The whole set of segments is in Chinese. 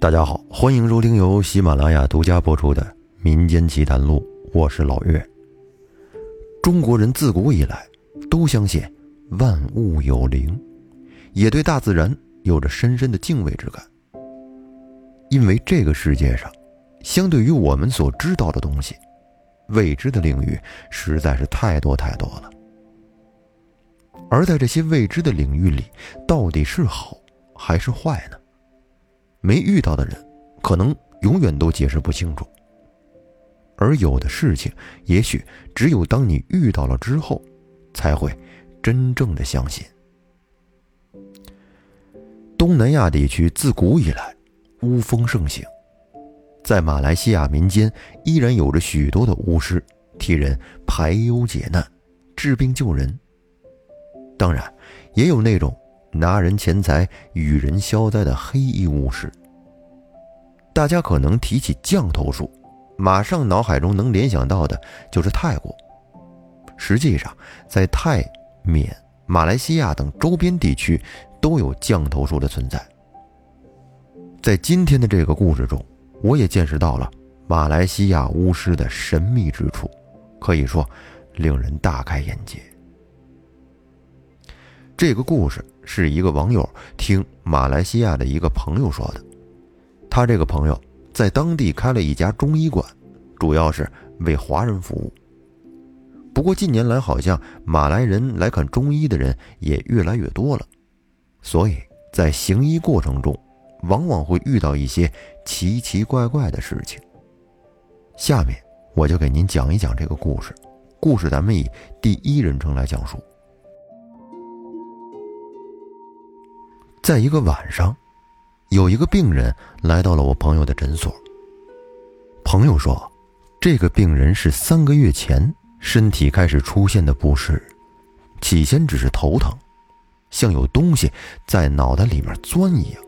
大家好，欢迎收听由喜马拉雅独家播出的《民间奇谈录》，我是老岳。中国人自古以来都相信万物有灵，也对大自然有着深深的敬畏之感。因为这个世界上，相对于我们所知道的东西，未知的领域实在是太多太多了。而在这些未知的领域里，到底是好还是坏呢？没遇到的人，可能永远都解释不清楚。而有的事情，也许只有当你遇到了之后，才会真正的相信。东南亚地区自古以来巫风盛行，在马来西亚民间依然有着许多的巫师替人排忧解难、治病救人。当然，也有那种。拿人钱财与人消灾的黑衣巫师。大家可能提起降头术，马上脑海中能联想到的就是泰国。实际上，在泰、缅、马来西亚等周边地区都有降头术的存在。在今天的这个故事中，我也见识到了马来西亚巫师的神秘之处，可以说令人大开眼界。这个故事是一个网友听马来西亚的一个朋友说的。他这个朋友在当地开了一家中医馆，主要是为华人服务。不过近年来，好像马来人来看中医的人也越来越多了，所以在行医过程中，往往会遇到一些奇奇怪怪的事情。下面我就给您讲一讲这个故事。故事咱们以第一人称来讲述。在一个晚上，有一个病人来到了我朋友的诊所。朋友说，这个病人是三个月前身体开始出现的不适，起先只是头疼，像有东西在脑袋里面钻一样。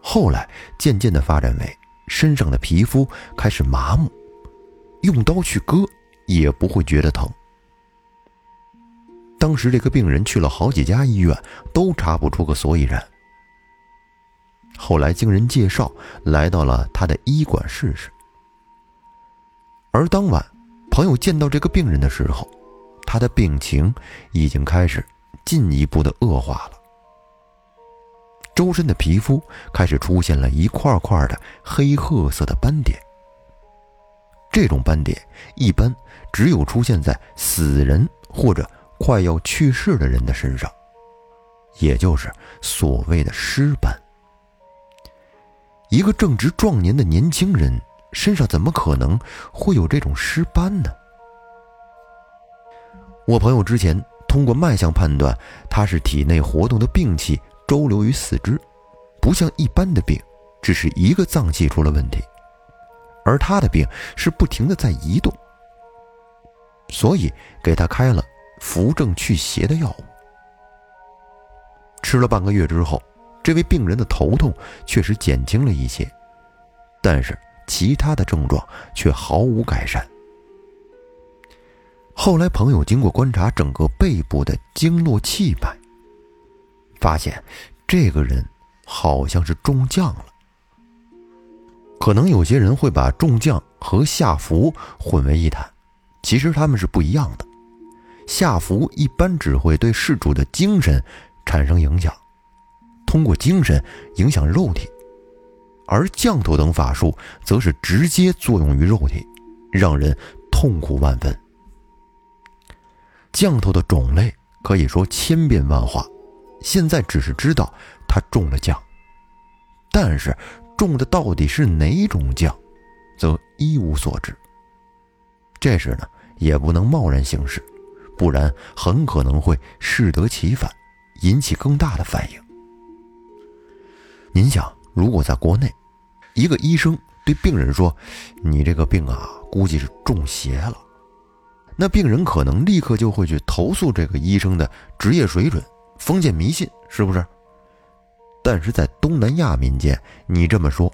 后来渐渐的发展为身上的皮肤开始麻木，用刀去割也不会觉得疼。当时这个病人去了好几家医院，都查不出个所以然。后来经人介绍，来到了他的医馆试试。而当晚，朋友见到这个病人的时候，他的病情已经开始进一步的恶化了，周身的皮肤开始出现了一块块的黑褐色的斑点。这种斑点一般只有出现在死人或者。快要去世的人的身上，也就是所谓的尸斑。一个正值壮年的年轻人身上怎么可能会有这种尸斑呢？我朋友之前通过脉象判断，他是体内活动的病气周流于四肢，不像一般的病，只是一个脏器出了问题，而他的病是不停的在移动，所以给他开了。扶正祛邪的药物吃了半个月之后，这位病人的头痛确实减轻了一些，但是其他的症状却毫无改善。后来朋友经过观察整个背部的经络气脉，发现这个人好像是中将了。可能有些人会把中将和下服混为一谈，其实他们是不一样的。下符一般只会对事主的精神产生影响，通过精神影响肉体；而降头等法术则是直接作用于肉体，让人痛苦万分。降头的种类可以说千变万化，现在只是知道他中了降，但是中的到底是哪种降，则一无所知。这时呢，也不能贸然行事。不然很可能会适得其反，引起更大的反应。您想，如果在国内，一个医生对病人说：“你这个病啊，估计是中邪了。”那病人可能立刻就会去投诉这个医生的职业水准、封建迷信，是不是？但是在东南亚民间，你这么说，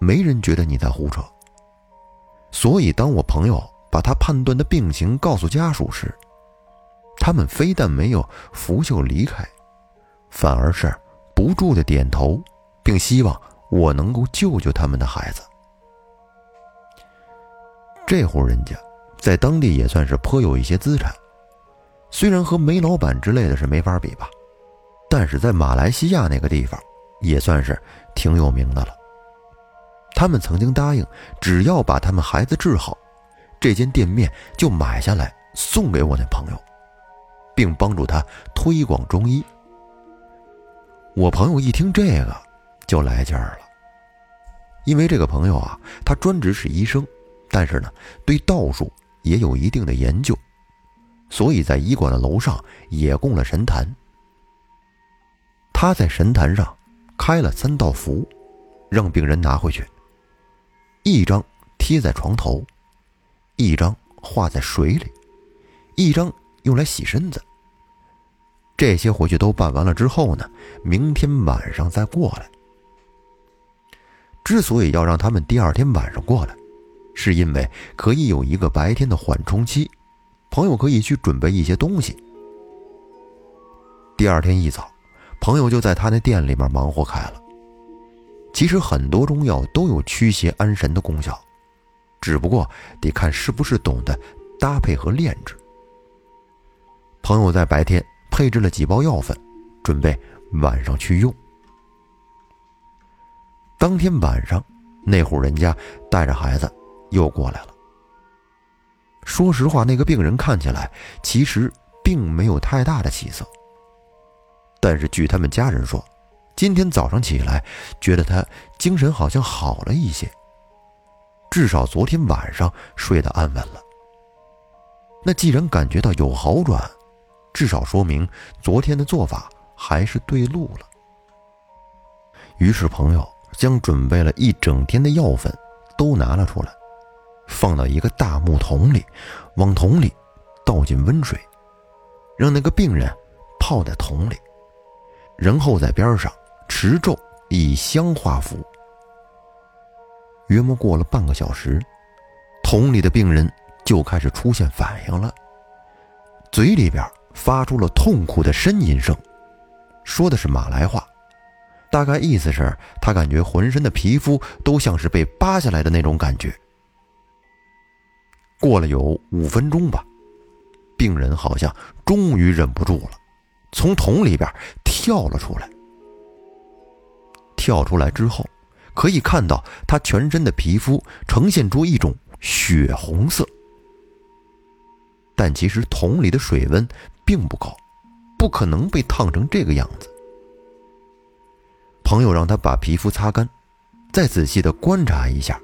没人觉得你在胡扯。所以，当我朋友把他判断的病情告诉家属时，他们非但没有拂袖离开，反而是不住的点头，并希望我能够救救他们的孩子。这户人家在当地也算是颇有一些资产，虽然和煤老板之类的是没法比吧，但是在马来西亚那个地方也算是挺有名的了。他们曾经答应，只要把他们孩子治好，这间店面就买下来送给我那朋友，并帮助他推广中医。我朋友一听这个就来劲儿了，因为这个朋友啊，他专职是医生，但是呢，对道术也有一定的研究，所以在医馆的楼上也供了神坛。他在神坛上开了三道符，让病人拿回去。一张贴在床头，一张画在水里，一张用来洗身子。这些回去都办完了之后呢，明天晚上再过来。之所以要让他们第二天晚上过来，是因为可以有一个白天的缓冲期，朋友可以去准备一些东西。第二天一早，朋友就在他那店里面忙活开了。其实很多中药都有驱邪安神的功效，只不过得看是不是懂得搭配和炼制。朋友在白天配置了几包药粉，准备晚上去用。当天晚上，那户人家带着孩子又过来了。说实话，那个病人看起来其实并没有太大的起色，但是据他们家人说。今天早上起来，觉得他精神好像好了一些，至少昨天晚上睡得安稳了。那既然感觉到有好转，至少说明昨天的做法还是对路了。于是朋友将准备了一整天的药粉都拿了出来，放到一个大木桶里，往桶里倒进温水，让那个病人泡在桶里，然后在边上。持咒以香化符。约莫过了半个小时，桶里的病人就开始出现反应了，嘴里边发出了痛苦的呻吟声，说的是马来话，大概意思是他感觉浑身的皮肤都像是被扒下来的那种感觉。过了有五分钟吧，病人好像终于忍不住了，从桶里边跳了出来。跳出来之后，可以看到他全身的皮肤呈现出一种血红色，但其实桶里的水温并不高，不可能被烫成这个样子。朋友让他把皮肤擦干，再仔细的观察一下，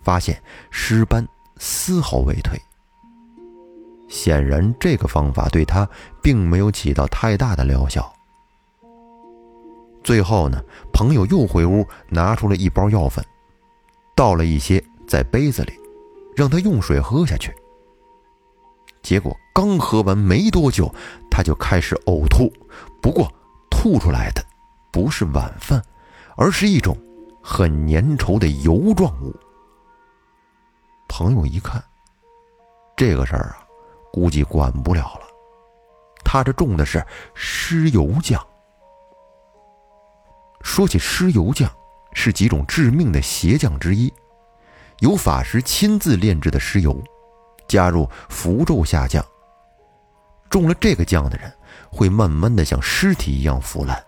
发现尸斑丝毫未退。显然，这个方法对他并没有起到太大的疗效。最后呢，朋友又回屋拿出了一包药粉，倒了一些在杯子里，让他用水喝下去。结果刚喝完没多久，他就开始呕吐，不过吐出来的不是晚饭，而是一种很粘稠的油状物。朋友一看，这个事儿啊，估计管不了了，他这中的是尸油酱。说起尸油酱，是几种致命的邪酱之一，由法师亲自炼制的尸油，加入符咒下降。中了这个降的人，会慢慢的像尸体一样腐烂，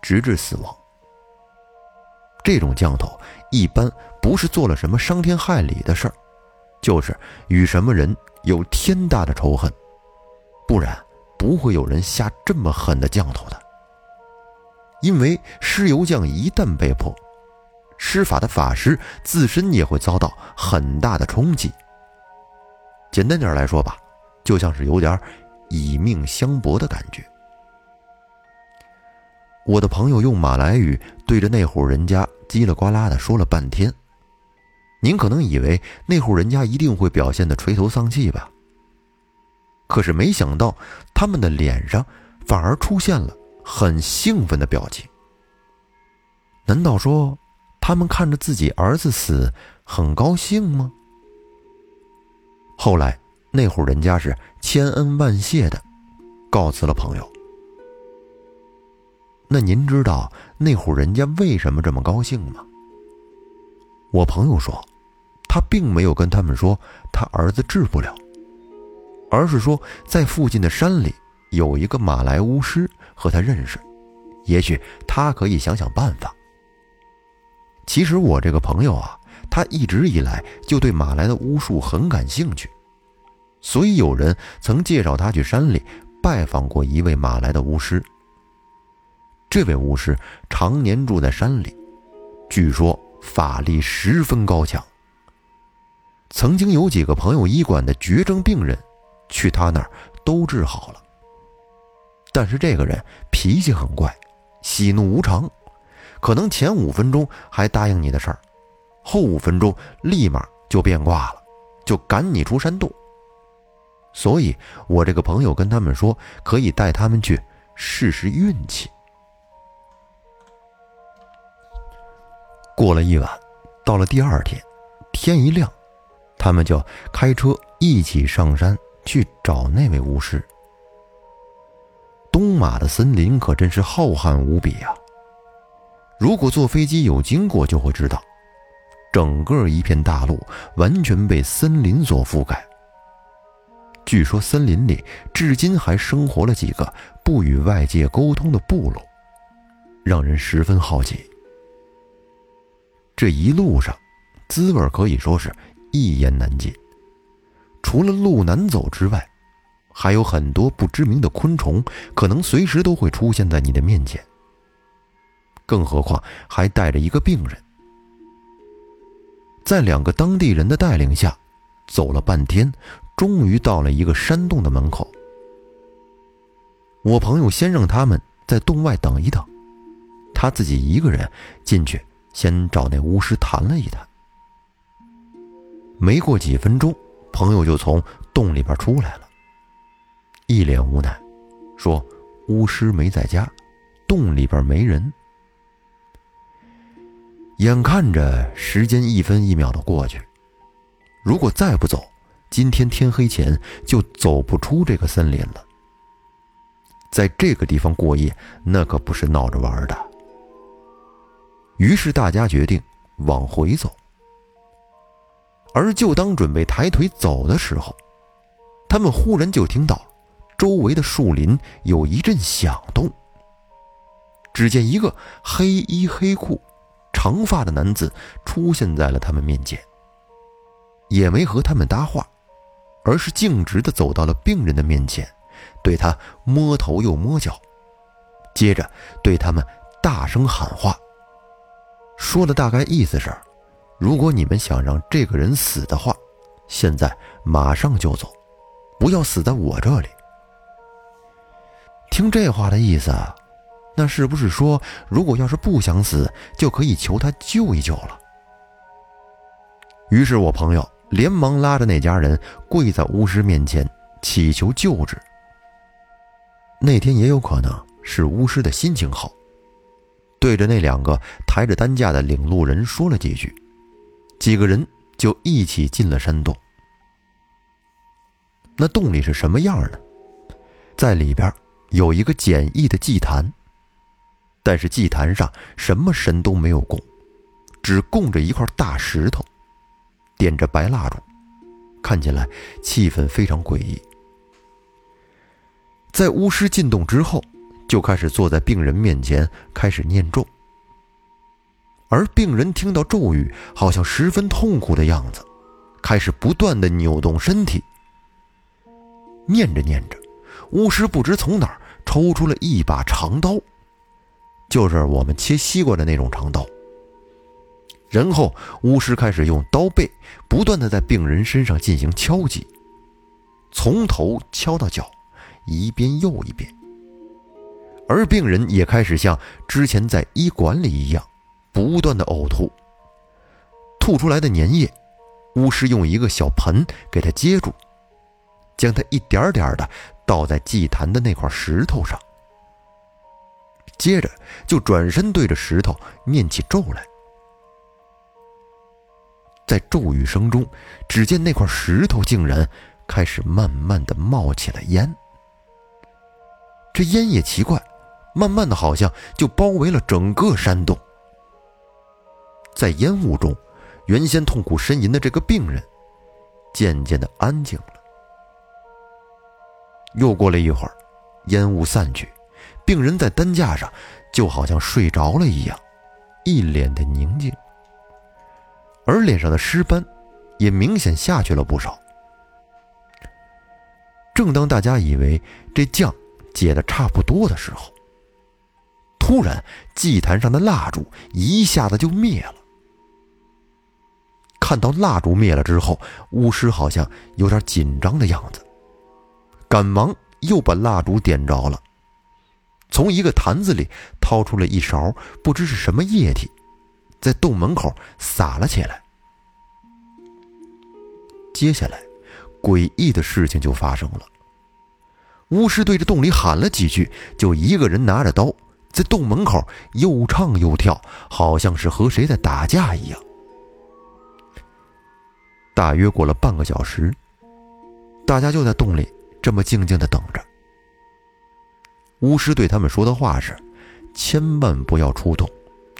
直至死亡。这种降头一般不是做了什么伤天害理的事儿，就是与什么人有天大的仇恨，不然不会有人下这么狠的降头的。因为尸油匠一旦被破，施法的法师自身也会遭到很大的冲击。简单点来说吧，就像是有点以命相搏的感觉。我的朋友用马来语对着那户人家叽里呱啦的说了半天，您可能以为那户人家一定会表现的垂头丧气吧？可是没想到，他们的脸上反而出现了。很兴奋的表情。难道说他们看着自己儿子死很高兴吗？后来那户人家是千恩万谢的告辞了朋友。那您知道那户人家为什么这么高兴吗？我朋友说，他并没有跟他们说他儿子治不了，而是说在附近的山里有一个马来巫师和他认识，也许他可以想想办法。其实我这个朋友啊，他一直以来就对马来的巫术很感兴趣，所以有人曾介绍他去山里拜访过一位马来的巫师。这位巫师常年住在山里，据说。法力十分高强。曾经有几个朋友医馆的绝症病人，去他那儿都治好了。但是这个人脾气很怪，喜怒无常，可能前五分钟还答应你的事儿，后五分钟立马就变卦了，就赶你出山洞。所以我这个朋友跟他们说，可以带他们去试试运气。过了一晚，到了第二天，天一亮，他们就开车一起上山去找那位巫师。东马的森林可真是浩瀚无比啊！如果坐飞机有经过，就会知道，整个一片大陆完全被森林所覆盖。据说森林里至今还生活了几个不与外界沟通的部落，让人十分好奇。这一路上，滋味可以说是一言难尽。除了路难走之外，还有很多不知名的昆虫，可能随时都会出现在你的面前。更何况还带着一个病人。在两个当地人的带领下，走了半天，终于到了一个山洞的门口。我朋友先让他们在洞外等一等，他自己一个人进去。先找那巫师谈了一谈，没过几分钟，朋友就从洞里边出来了，一脸无奈，说：“巫师没在家，洞里边没人。”眼看着时间一分一秒的过去，如果再不走，今天天黑前就走不出这个森林了。在这个地方过夜，那可不是闹着玩的。于是大家决定往回走，而就当准备抬腿走的时候，他们忽然就听到周围的树林有一阵响动。只见一个黑衣黑裤、长发的男子出现在了他们面前，也没和他们搭话，而是径直的走到了病人的面前，对他摸头又摸脚，接着对他们大声喊话。说的大概意思是，如果你们想让这个人死的话，现在马上就走，不要死在我这里。听这话的意思，那是不是说，如果要是不想死，就可以求他救一救了？于是我朋友连忙拉着那家人跪在巫师面前，祈求救治。那天也有可能是巫师的心情好。对着那两个抬着担架的领路人说了几句，几个人就一起进了山洞。那洞里是什么样呢？在里边有一个简易的祭坛，但是祭坛上什么神都没有供，只供着一块大石头，点着白蜡烛，看起来气氛非常诡异。在巫师进洞之后。就开始坐在病人面前，开始念咒。而病人听到咒语，好像十分痛苦的样子，开始不断的扭动身体。念着念着，巫师不知从哪儿抽出了一把长刀，就是我们切西瓜的那种长刀。然后巫师开始用刀背不断的在病人身上进行敲击，从头敲到脚，一遍又一遍。而病人也开始像之前在医馆里一样，不断的呕吐。吐出来的粘液，巫师用一个小盆给他接住，将它一点点的倒在祭坛的那块石头上。接着就转身对着石头念起咒来。在咒语声中，只见那块石头竟然开始慢慢的冒起了烟。这烟也奇怪。慢慢的，好像就包围了整个山洞。在烟雾中，原先痛苦呻吟的这个病人，渐渐的安静了。又过了一会儿，烟雾散去，病人在担架上，就好像睡着了一样，一脸的宁静，而脸上的尸斑，也明显下去了不少。正当大家以为这酱解的差不多的时候，突然祭坛上的蜡烛一下子就灭了。看到蜡烛灭了之后，巫师好像有点紧张的样子，赶忙又把蜡烛点着了，从一个坛子里掏出了一勺不知是什么液体，在洞门口洒了起来。接下来，诡异的事情就发生了。巫师对着洞里喊了几句，就一个人拿着刀在洞门口又唱又跳，好像是和谁在打架一样。大约过了半个小时，大家就在洞里这么静静的等着。巫师对他们说的话是：“千万不要出洞，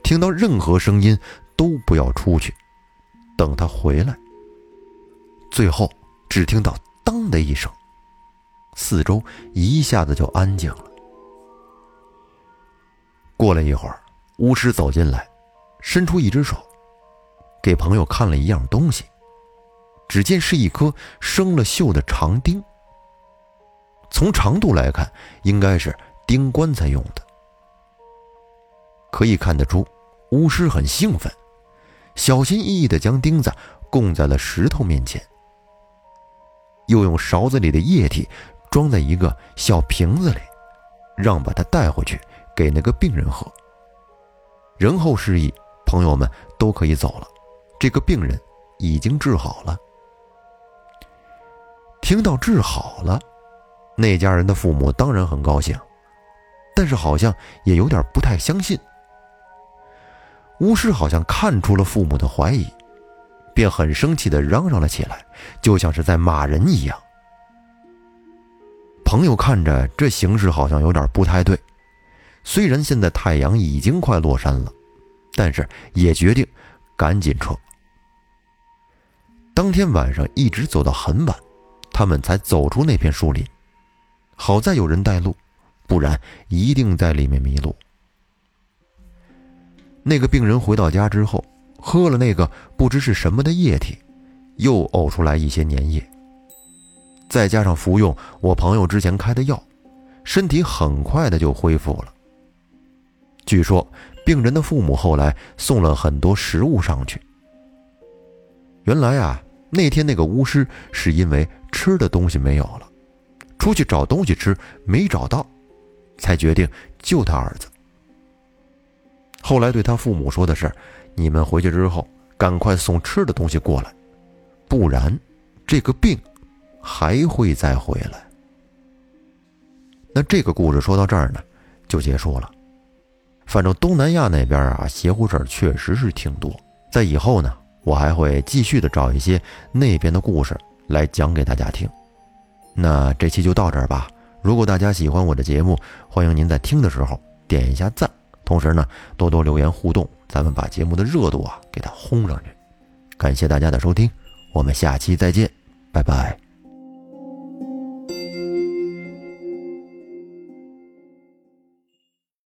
听到任何声音都不要出去，等他回来。”最后只听到“当”的一声。四周一下子就安静了。过了一会儿，巫师走进来，伸出一只手，给朋友看了一样东西。只见是一颗生了锈的长钉。从长度来看，应该是钉棺材用的。可以看得出，巫师很兴奋，小心翼翼地将钉子供在了石头面前，又用勺子里的液体。装在一个小瓶子里，让把它带回去给那个病人喝。然后示意，朋友们都可以走了。这个病人已经治好了。听到治好了，那家人的父母当然很高兴，但是好像也有点不太相信。巫师好像看出了父母的怀疑，便很生气地嚷嚷了起来，就像是在骂人一样。朋友看着这形势好像有点不太对，虽然现在太阳已经快落山了，但是也决定赶紧撤。当天晚上一直走到很晚，他们才走出那片树林。好在有人带路，不然一定在里面迷路。那个病人回到家之后，喝了那个不知是什么的液体，又呕出来一些粘液。再加上服用我朋友之前开的药，身体很快的就恢复了。据说病人的父母后来送了很多食物上去。原来啊，那天那个巫师是因为吃的东西没有了，出去找东西吃没找到，才决定救他儿子。后来对他父母说的是：“你们回去之后赶快送吃的东西过来，不然这个病。”还会再回来。那这个故事说到这儿呢，就结束了。反正东南亚那边啊，邪乎事儿确实是挺多。在以后呢，我还会继续的找一些那边的故事来讲给大家听。那这期就到这儿吧。如果大家喜欢我的节目，欢迎您在听的时候点一下赞，同时呢，多多留言互动，咱们把节目的热度啊给它轰上去。感谢大家的收听，我们下期再见，拜拜。